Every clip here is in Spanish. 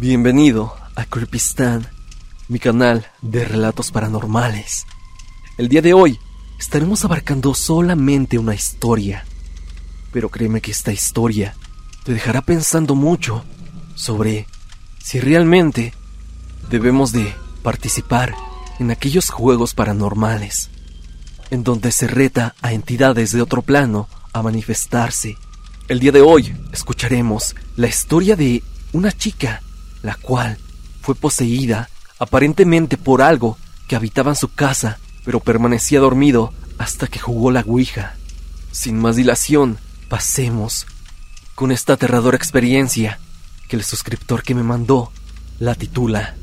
Bienvenido a Creepistan, mi canal de relatos paranormales. El día de hoy estaremos abarcando solamente una historia, pero créeme que esta historia te dejará pensando mucho sobre si realmente debemos de participar en aquellos juegos paranormales, en donde se reta a entidades de otro plano a manifestarse. El día de hoy escucharemos la historia de una chica la cual fue poseída aparentemente por algo que habitaba en su casa, pero permanecía dormido hasta que jugó la Ouija. Sin más dilación, pasemos con esta aterradora experiencia que el suscriptor que me mandó la titula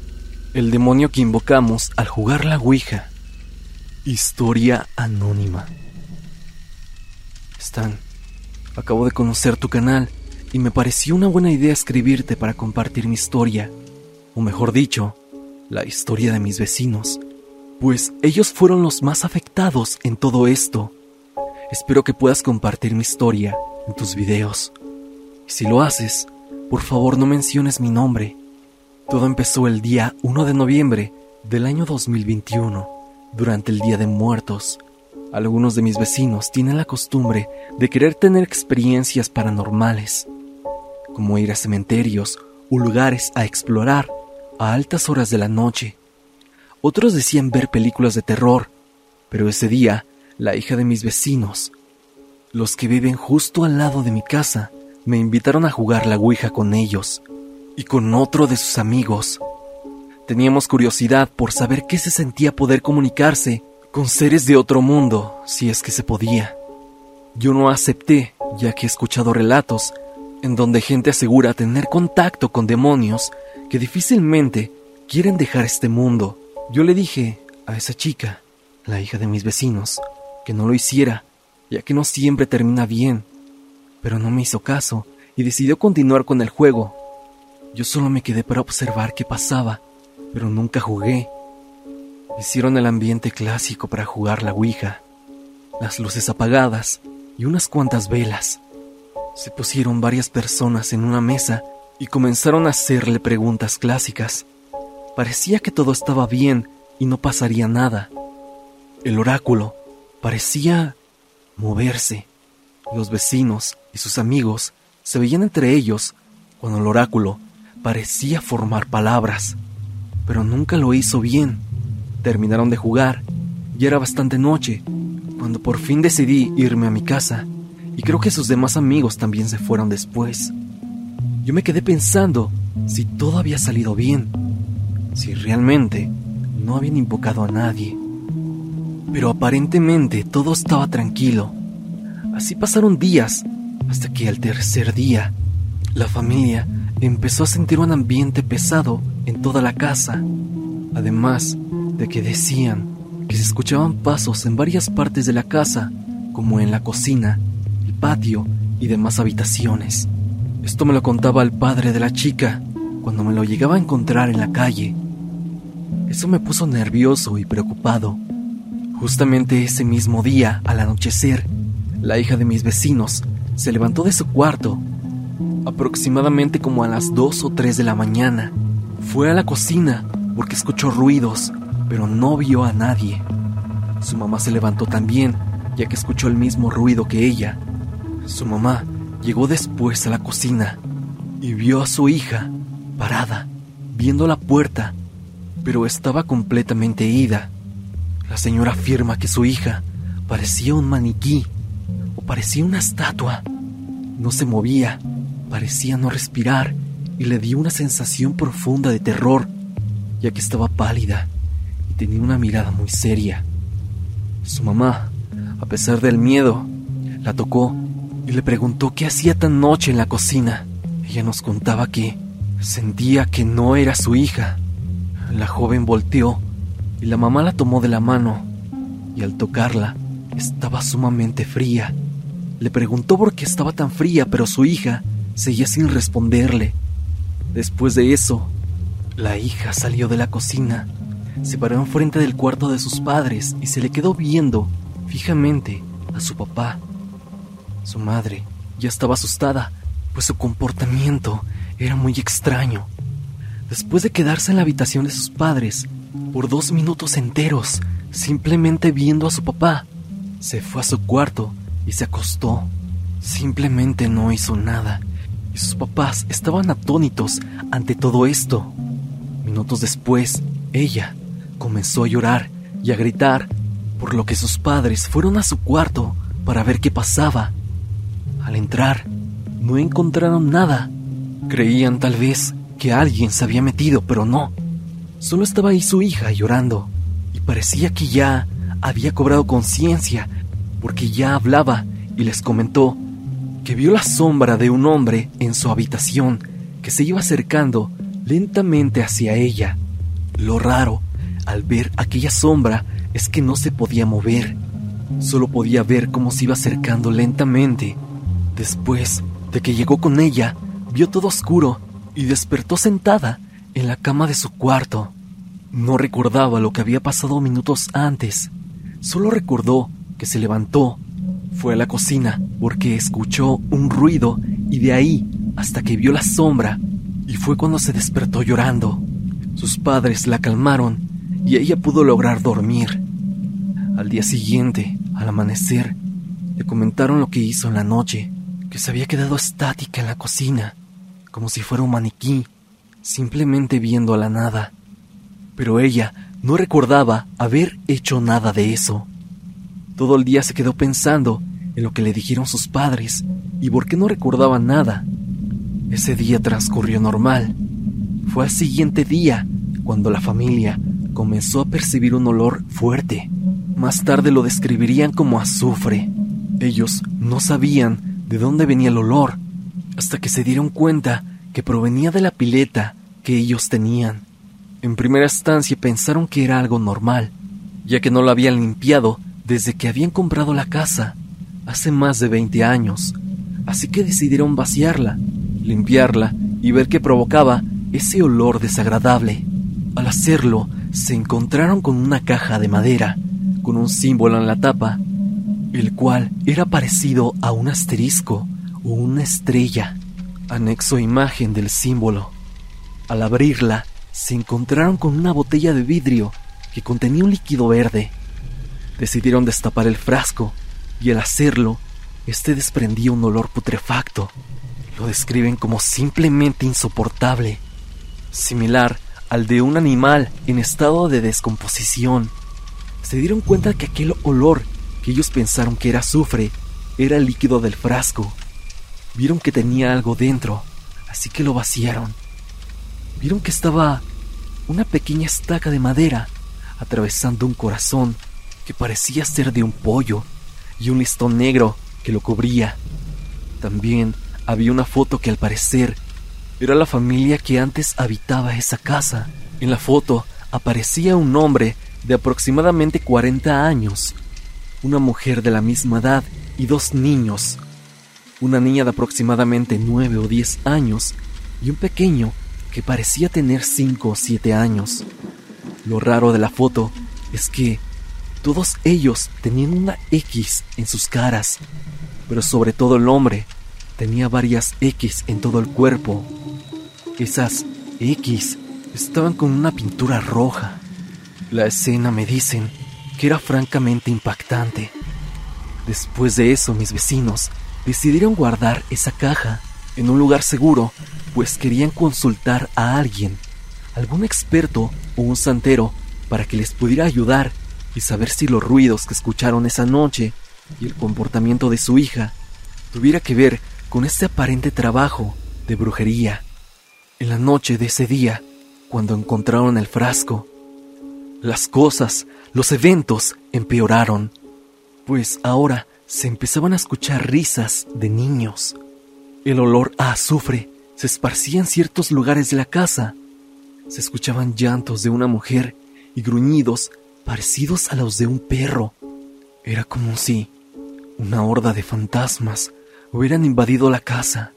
El demonio que invocamos al jugar la Ouija. Historia anónima. Stan, acabo de conocer tu canal y me pareció una buena idea escribirte para compartir mi historia, o mejor dicho, la historia de mis vecinos, pues ellos fueron los más afectados en todo esto. Espero que puedas compartir mi historia en tus videos. Y si lo haces, por favor no menciones mi nombre. Todo empezó el día 1 de noviembre del año 2021, durante el Día de Muertos. Algunos de mis vecinos tienen la costumbre de querer tener experiencias paranormales como ir a cementerios o lugares a explorar a altas horas de la noche. Otros decían ver películas de terror, pero ese día la hija de mis vecinos, los que viven justo al lado de mi casa, me invitaron a jugar la Ouija con ellos y con otro de sus amigos. Teníamos curiosidad por saber qué se sentía poder comunicarse con seres de otro mundo, si es que se podía. Yo no acepté, ya que he escuchado relatos en donde gente asegura tener contacto con demonios que difícilmente quieren dejar este mundo. Yo le dije a esa chica, la hija de mis vecinos, que no lo hiciera, ya que no siempre termina bien, pero no me hizo caso y decidió continuar con el juego. Yo solo me quedé para observar qué pasaba, pero nunca jugué. Hicieron el ambiente clásico para jugar la Ouija, las luces apagadas y unas cuantas velas. Se pusieron varias personas en una mesa y comenzaron a hacerle preguntas clásicas. Parecía que todo estaba bien y no pasaría nada. El oráculo parecía moverse. Los vecinos y sus amigos se veían entre ellos cuando el oráculo parecía formar palabras, pero nunca lo hizo bien. Terminaron de jugar y era bastante noche cuando por fin decidí irme a mi casa y creo que sus demás amigos también se fueron después. Yo me quedé pensando si todo había salido bien, si realmente no habían invocado a nadie. Pero aparentemente todo estaba tranquilo. Así pasaron días hasta que al tercer día la familia empezó a sentir un ambiente pesado en toda la casa, además de que decían que se escuchaban pasos en varias partes de la casa, como en la cocina patio y demás habitaciones. Esto me lo contaba el padre de la chica cuando me lo llegaba a encontrar en la calle. Eso me puso nervioso y preocupado. Justamente ese mismo día, al anochecer, la hija de mis vecinos se levantó de su cuarto, aproximadamente como a las 2 o 3 de la mañana. Fue a la cocina porque escuchó ruidos, pero no vio a nadie. Su mamá se levantó también, ya que escuchó el mismo ruido que ella, su mamá llegó después a la cocina y vio a su hija parada, viendo la puerta, pero estaba completamente ida. La señora afirma que su hija parecía un maniquí o parecía una estatua. No se movía, parecía no respirar y le dio una sensación profunda de terror, ya que estaba pálida y tenía una mirada muy seria. Su mamá, a pesar del miedo, la tocó y le preguntó qué hacía tan noche en la cocina. Ella nos contaba que sentía que no era su hija. La joven volteó y la mamá la tomó de la mano y al tocarla estaba sumamente fría. Le preguntó por qué estaba tan fría, pero su hija seguía sin responderle. Después de eso, la hija salió de la cocina, se paró enfrente del cuarto de sus padres y se le quedó viendo fijamente a su papá. Su madre ya estaba asustada, pues su comportamiento era muy extraño. después de quedarse en la habitación de sus padres por dos minutos enteros, simplemente viendo a su papá, se fue a su cuarto y se acostó. Simplemente no hizo nada y sus papás estaban atónitos ante todo esto. Minutos después, ella comenzó a llorar y a gritar, por lo que sus padres fueron a su cuarto para ver qué pasaba. Al entrar, no encontraron nada. Creían tal vez que alguien se había metido, pero no. Solo estaba ahí su hija llorando y parecía que ya había cobrado conciencia porque ya hablaba y les comentó que vio la sombra de un hombre en su habitación que se iba acercando lentamente hacia ella. Lo raro al ver aquella sombra es que no se podía mover, solo podía ver cómo se iba acercando lentamente. Después de que llegó con ella, vio todo oscuro y despertó sentada en la cama de su cuarto. No recordaba lo que había pasado minutos antes, solo recordó que se levantó fue a la cocina porque escuchó un ruido y de ahí hasta que vio la sombra y fue cuando se despertó llorando. Sus padres la calmaron y ella pudo lograr dormir. Al día siguiente, al amanecer, le comentaron lo que hizo en la noche, que se había quedado estática en la cocina, como si fuera un maniquí, simplemente viendo a la nada. Pero ella no recordaba haber hecho nada de eso. Todo el día se quedó pensando en lo que le dijeron sus padres y por qué no recordaba nada. Ese día transcurrió normal. Fue al siguiente día cuando la familia comenzó a percibir un olor fuerte. Más tarde lo describirían como azufre. Ellos no sabían de dónde venía el olor hasta que se dieron cuenta que provenía de la pileta que ellos tenían. En primera instancia pensaron que era algo normal, ya que no lo habían limpiado desde que habían comprado la casa, hace más de 20 años, así que decidieron vaciarla, limpiarla y ver qué provocaba ese olor desagradable. Al hacerlo, se encontraron con una caja de madera, con un símbolo en la tapa, el cual era parecido a un asterisco o una estrella, anexo imagen del símbolo. Al abrirla, se encontraron con una botella de vidrio que contenía un líquido verde. Decidieron destapar el frasco y al hacerlo, este desprendía un olor putrefacto. Lo describen como simplemente insoportable, similar al de un animal en estado de descomposición. Se dieron cuenta que aquel olor ellos pensaron que era azufre era líquido del frasco. Vieron que tenía algo dentro, así que lo vaciaron. Vieron que estaba una pequeña estaca de madera atravesando un corazón que parecía ser de un pollo, y un listón negro que lo cubría. También había una foto que al parecer era la familia que antes habitaba esa casa. En la foto aparecía un hombre de aproximadamente 40 años, una mujer de la misma edad y dos niños, una niña de aproximadamente 9 o 10 años y un pequeño que parecía tener 5 o 7 años. Lo raro de la foto es que todos ellos tenían una X en sus caras, pero sobre todo el hombre tenía varias X en todo el cuerpo. Esas X estaban con una pintura roja. La escena me dicen que era francamente impactante. Después de eso, mis vecinos decidieron guardar esa caja en un lugar seguro, pues querían consultar a alguien, algún experto o un santero, para que les pudiera ayudar y saber si los ruidos que escucharon esa noche y el comportamiento de su hija tuviera que ver con este aparente trabajo de brujería. En la noche de ese día, cuando encontraron el frasco, las cosas, los eventos empeoraron, pues ahora se empezaban a escuchar risas de niños. El olor a azufre se esparcía en ciertos lugares de la casa. Se escuchaban llantos de una mujer y gruñidos parecidos a los de un perro. Era como si una horda de fantasmas hubieran invadido la casa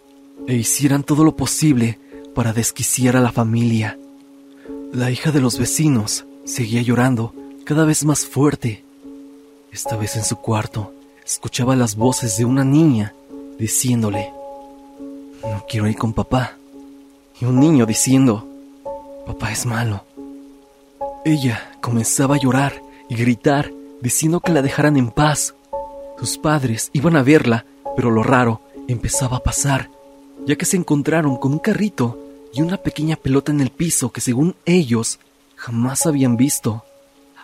e hicieran todo lo posible para desquiciar a la familia. La hija de los vecinos seguía llorando cada vez más fuerte. Esta vez en su cuarto escuchaba las voces de una niña diciéndole, no quiero ir con papá. Y un niño diciendo, papá es malo. Ella comenzaba a llorar y gritar, diciendo que la dejaran en paz. Sus padres iban a verla, pero lo raro empezaba a pasar, ya que se encontraron con un carrito y una pequeña pelota en el piso que según ellos jamás habían visto.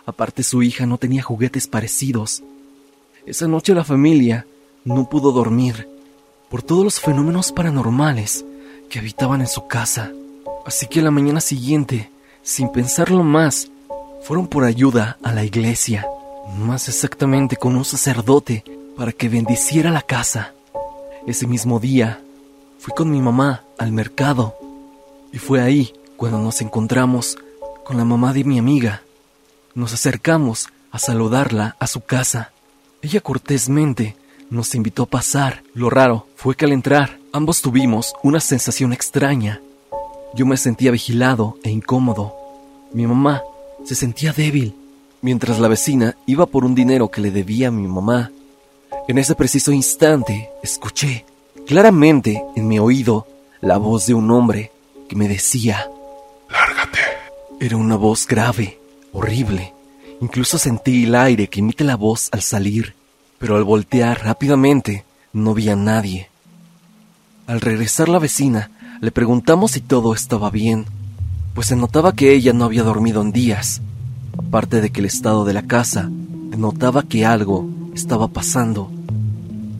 Aparte su hija no tenía juguetes parecidos. Esa noche la familia no pudo dormir por todos los fenómenos paranormales que habitaban en su casa. Así que la mañana siguiente, sin pensarlo más, fueron por ayuda a la iglesia, más exactamente con un sacerdote, para que bendiciera la casa. Ese mismo día, fui con mi mamá al mercado y fue ahí cuando nos encontramos con la mamá de mi amiga. Nos acercamos a saludarla a su casa. Ella cortésmente nos invitó a pasar. Lo raro fue que al entrar ambos tuvimos una sensación extraña. Yo me sentía vigilado e incómodo. Mi mamá se sentía débil, mientras la vecina iba por un dinero que le debía a mi mamá. En ese preciso instante escuché claramente en mi oído la voz de un hombre que me decía. Era una voz grave, horrible. Incluso sentí el aire que emite la voz al salir, pero al voltear rápidamente no vi a nadie. Al regresar la vecina, le preguntamos si todo estaba bien, pues se notaba que ella no había dormido en días, aparte de que el estado de la casa denotaba que algo estaba pasando.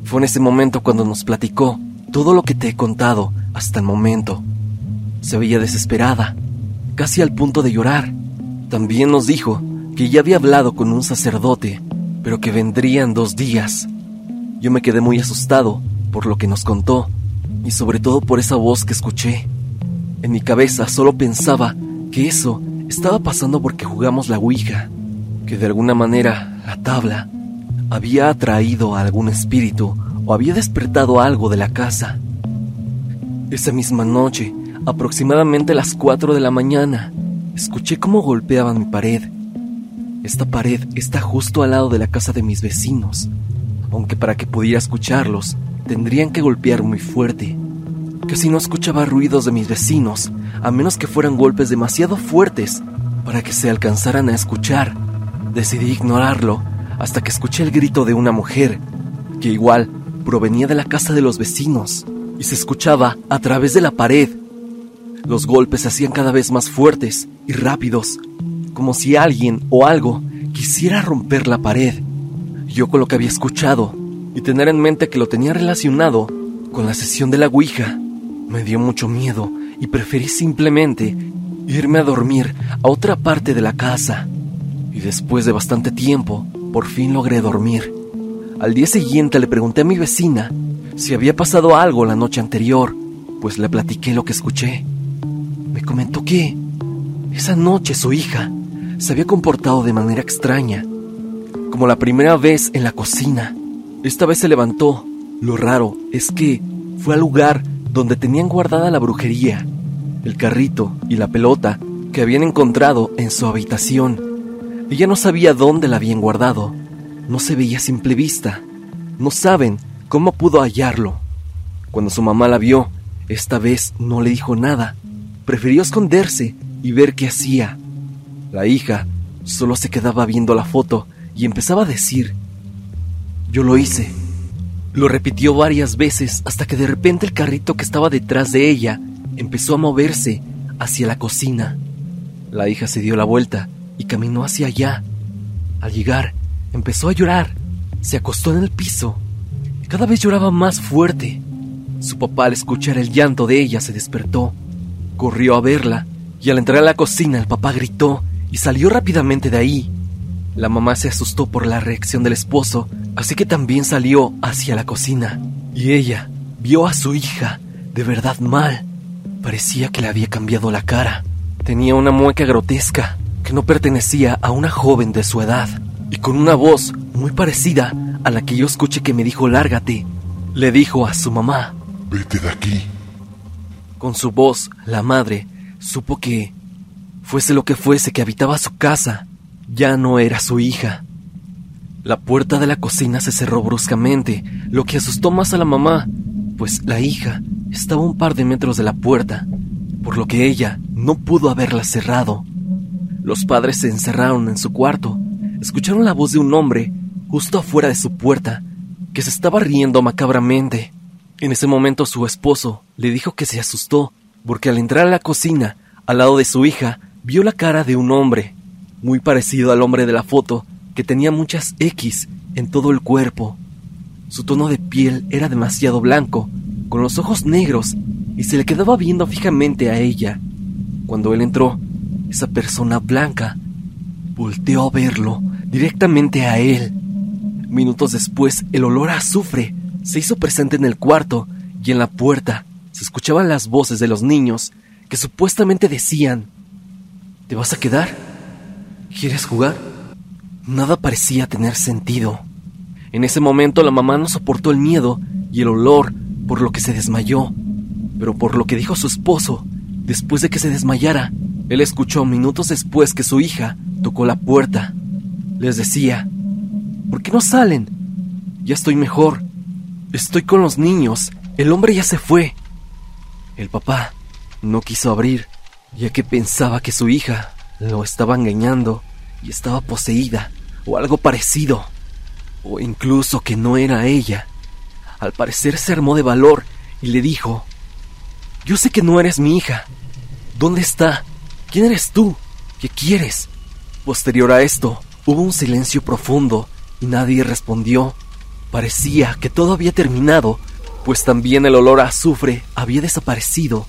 Fue en ese momento cuando nos platicó todo lo que te he contado hasta el momento. Se veía desesperada, casi al punto de llorar. También nos dijo que ya había hablado con un sacerdote, pero que vendría en dos días. Yo me quedé muy asustado por lo que nos contó y sobre todo por esa voz que escuché. En mi cabeza solo pensaba que eso estaba pasando porque jugamos la Ouija, que de alguna manera la tabla había atraído a algún espíritu o había despertado algo de la casa. Esa misma noche, aproximadamente a las 4 de la mañana, escuché cómo golpeaban mi pared. Esta pared está justo al lado de la casa de mis vecinos, aunque para que pudiera escucharlos, tendrían que golpear muy fuerte. Casi no escuchaba ruidos de mis vecinos, a menos que fueran golpes demasiado fuertes para que se alcanzaran a escuchar. Decidí ignorarlo hasta que escuché el grito de una mujer, que igual provenía de la casa de los vecinos y se escuchaba a través de la pared. Los golpes se hacían cada vez más fuertes y rápidos, como si alguien o algo quisiera romper la pared. Yo con lo que había escuchado y tener en mente que lo tenía relacionado con la sesión de la Ouija, me dio mucho miedo y preferí simplemente irme a dormir a otra parte de la casa. Y después de bastante tiempo, por fin logré dormir. Al día siguiente le pregunté a mi vecina si había pasado algo la noche anterior, pues le platiqué lo que escuché. Me comentó que esa noche su hija se había comportado de manera extraña, como la primera vez en la cocina. Esta vez se levantó. Lo raro es que fue al lugar donde tenían guardada la brujería, el carrito y la pelota que habían encontrado en su habitación. Ella no sabía dónde la habían guardado. No se veía a simple vista. No saben cómo pudo hallarlo. Cuando su mamá la vio, esta vez no le dijo nada. Prefirió esconderse y ver qué hacía. La hija solo se quedaba viendo la foto y empezaba a decir, yo lo hice. Lo repitió varias veces hasta que de repente el carrito que estaba detrás de ella empezó a moverse hacia la cocina. La hija se dio la vuelta y caminó hacia allá. Al llegar, empezó a llorar. Se acostó en el piso. Cada vez lloraba más fuerte. Su papá al escuchar el llanto de ella se despertó. Corrió a verla y al entrar a la cocina el papá gritó y salió rápidamente de ahí. La mamá se asustó por la reacción del esposo, así que también salió hacia la cocina. Y ella vio a su hija de verdad mal. Parecía que le había cambiado la cara. Tenía una mueca grotesca que no pertenecía a una joven de su edad y con una voz muy parecida a la que yo escuché que me dijo lárgate, le dijo a su mamá, Vete de aquí. Con su voz, la madre supo que, fuese lo que fuese que habitaba su casa, ya no era su hija. La puerta de la cocina se cerró bruscamente, lo que asustó más a la mamá, pues la hija estaba un par de metros de la puerta, por lo que ella no pudo haberla cerrado. Los padres se encerraron en su cuarto. Escucharon la voz de un hombre justo afuera de su puerta, que se estaba riendo macabramente. En ese momento su esposo le dijo que se asustó, porque al entrar a la cocina, al lado de su hija, vio la cara de un hombre, muy parecido al hombre de la foto, que tenía muchas X en todo el cuerpo. Su tono de piel era demasiado blanco, con los ojos negros, y se le quedaba viendo fijamente a ella. Cuando él entró, esa persona blanca volteó a verlo directamente a él. Minutos después, el olor a azufre se hizo presente en el cuarto y en la puerta se escuchaban las voces de los niños que supuestamente decían, ¿te vas a quedar? ¿Quieres jugar? Nada parecía tener sentido. En ese momento la mamá no soportó el miedo y el olor, por lo que se desmayó. Pero por lo que dijo su esposo, después de que se desmayara, él escuchó minutos después que su hija tocó la puerta. Les decía, ¿por qué no salen? Ya estoy mejor. Estoy con los niños. El hombre ya se fue. El papá no quiso abrir, ya que pensaba que su hija lo estaba engañando y estaba poseída, o algo parecido, o incluso que no era ella. Al parecer se armó de valor y le dijo, Yo sé que no eres mi hija. ¿Dónde está? ¿Quién eres tú? ¿Qué quieres? Posterior a esto, hubo un silencio profundo y nadie respondió. Parecía que todo había terminado, pues también el olor a azufre había desaparecido.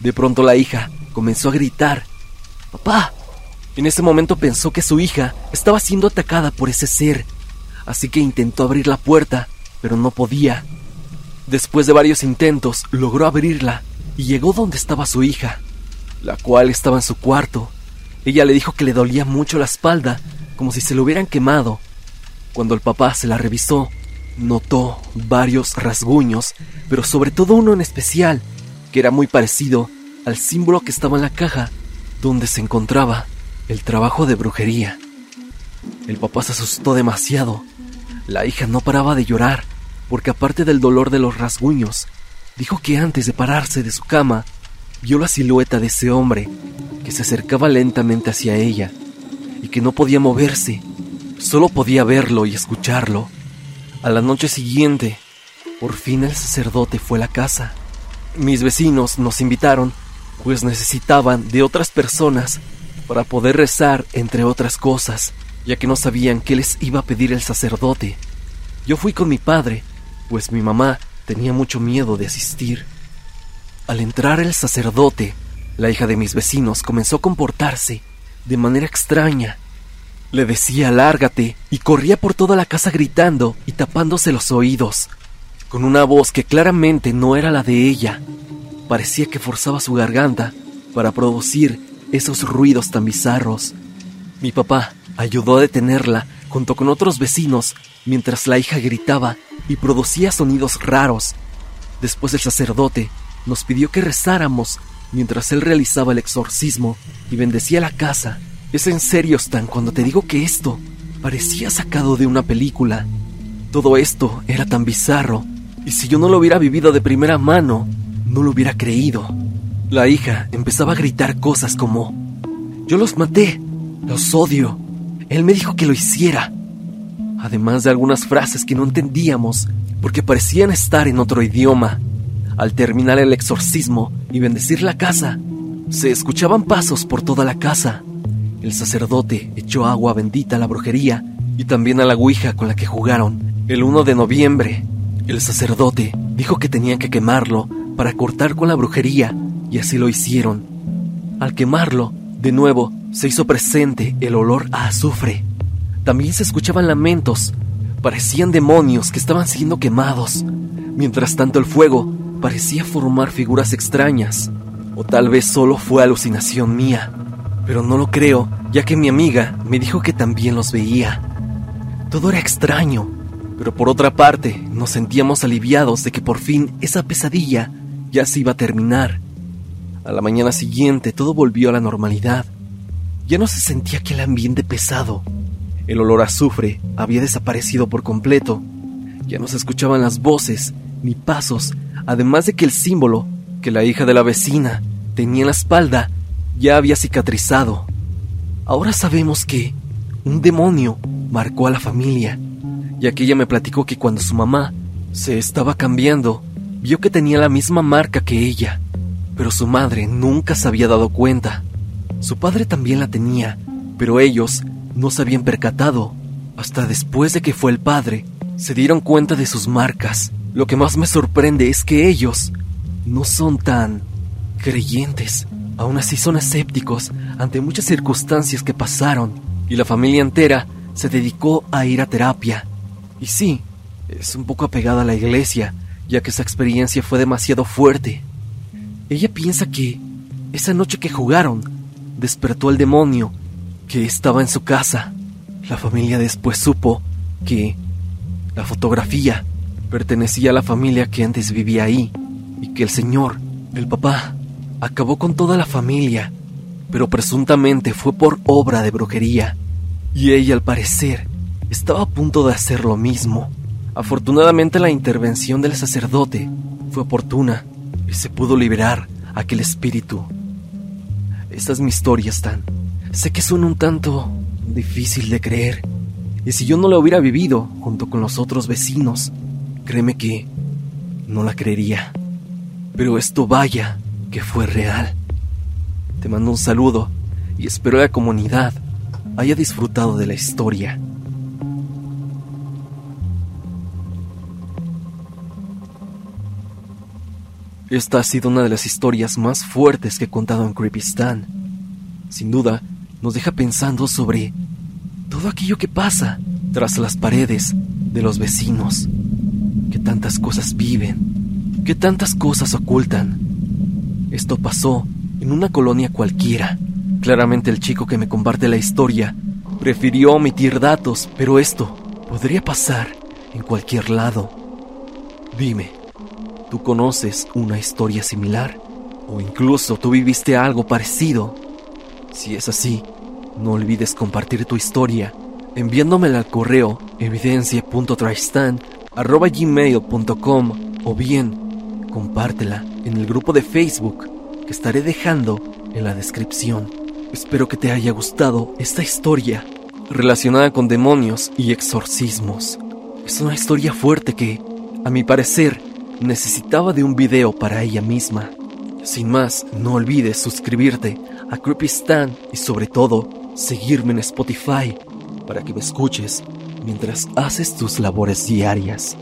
De pronto la hija comenzó a gritar, ¡Papá! En ese momento pensó que su hija estaba siendo atacada por ese ser, así que intentó abrir la puerta, pero no podía. Después de varios intentos, logró abrirla y llegó donde estaba su hija, la cual estaba en su cuarto. Ella le dijo que le dolía mucho la espalda, como si se lo hubieran quemado. Cuando el papá se la revisó, notó varios rasguños, pero sobre todo uno en especial, que era muy parecido al símbolo que estaba en la caja donde se encontraba el trabajo de brujería. El papá se asustó demasiado. La hija no paraba de llorar, porque aparte del dolor de los rasguños, dijo que antes de pararse de su cama, vio la silueta de ese hombre que se acercaba lentamente hacia ella y que no podía moverse, solo podía verlo y escucharlo. A la noche siguiente, por fin el sacerdote fue a la casa. Mis vecinos nos invitaron, pues necesitaban de otras personas para poder rezar, entre otras cosas, ya que no sabían qué les iba a pedir el sacerdote. Yo fui con mi padre, pues mi mamá tenía mucho miedo de asistir. Al entrar el sacerdote, la hija de mis vecinos comenzó a comportarse de manera extraña le decía lárgate y corría por toda la casa gritando y tapándose los oídos, con una voz que claramente no era la de ella. Parecía que forzaba su garganta para producir esos ruidos tan bizarros. Mi papá ayudó a detenerla junto con otros vecinos mientras la hija gritaba y producía sonidos raros. Después el sacerdote nos pidió que rezáramos mientras él realizaba el exorcismo y bendecía la casa es en serio, Stan, cuando te digo que esto parecía sacado de una película. Todo esto era tan bizarro, y si yo no lo hubiera vivido de primera mano, no lo hubiera creído. La hija empezaba a gritar cosas como, yo los maté, los odio, él me dijo que lo hiciera. Además de algunas frases que no entendíamos, porque parecían estar en otro idioma. Al terminar el exorcismo y bendecir la casa, se escuchaban pasos por toda la casa. El sacerdote echó agua bendita a la brujería y también a la ouija con la que jugaron. El 1 de noviembre, el sacerdote dijo que tenían que quemarlo para cortar con la brujería y así lo hicieron. Al quemarlo, de nuevo, se hizo presente el olor a azufre. También se escuchaban lamentos. Parecían demonios que estaban siendo quemados. Mientras tanto el fuego parecía formar figuras extrañas. O tal vez solo fue alucinación mía pero no lo creo, ya que mi amiga me dijo que también los veía. Todo era extraño, pero por otra parte nos sentíamos aliviados de que por fin esa pesadilla ya se iba a terminar. A la mañana siguiente todo volvió a la normalidad. Ya no se sentía aquel ambiente pesado. El olor a azufre había desaparecido por completo. Ya no se escuchaban las voces ni pasos, además de que el símbolo que la hija de la vecina tenía en la espalda ya había cicatrizado. Ahora sabemos que un demonio marcó a la familia, ya que ella me platicó que cuando su mamá se estaba cambiando, vio que tenía la misma marca que ella, pero su madre nunca se había dado cuenta. Su padre también la tenía, pero ellos no se habían percatado. Hasta después de que fue el padre, se dieron cuenta de sus marcas. Lo que más me sorprende es que ellos no son tan creyentes. Aún así son escépticos ante muchas circunstancias que pasaron y la familia entera se dedicó a ir a terapia. Y sí, es un poco apegada a la iglesia, ya que esa experiencia fue demasiado fuerte. Ella piensa que esa noche que jugaron despertó al demonio que estaba en su casa. La familia después supo que la fotografía pertenecía a la familia que antes vivía ahí y que el señor, el papá, acabó con toda la familia, pero presuntamente fue por obra de brujería. Y ella, al parecer, estaba a punto de hacer lo mismo. Afortunadamente la intervención del sacerdote fue oportuna y se pudo liberar aquel espíritu. Esta es mi historia, Stan. Sé que suena un tanto difícil de creer. Y si yo no la hubiera vivido junto con los otros vecinos, créeme que no la creería. Pero esto vaya que fue real. Te mando un saludo y espero la comunidad haya disfrutado de la historia. Esta ha sido una de las historias más fuertes que he contado en Creepy Stan. Sin duda, nos deja pensando sobre todo aquello que pasa tras las paredes de los vecinos. Que tantas cosas viven, que tantas cosas ocultan. Esto pasó en una colonia cualquiera. Claramente el chico que me comparte la historia prefirió omitir datos, pero esto podría pasar en cualquier lado. Dime, ¿tú conoces una historia similar? ¿O incluso tú viviste algo parecido? Si es así, no olvides compartir tu historia enviándomela al correo evidencia.tristan.gmail.com o bien compártela en el grupo de Facebook que estaré dejando en la descripción. Espero que te haya gustado esta historia relacionada con demonios y exorcismos. Es una historia fuerte que, a mi parecer, necesitaba de un video para ella misma. Sin más, no olvides suscribirte a Creepy Stan y sobre todo, seguirme en Spotify para que me escuches mientras haces tus labores diarias.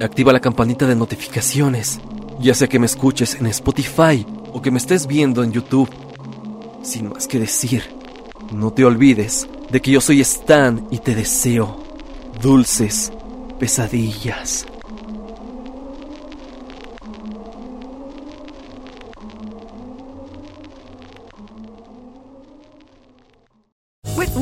Activa la campanita de notificaciones, ya sea que me escuches en Spotify o que me estés viendo en YouTube. Sin más que decir, no te olvides de que yo soy Stan y te deseo dulces pesadillas.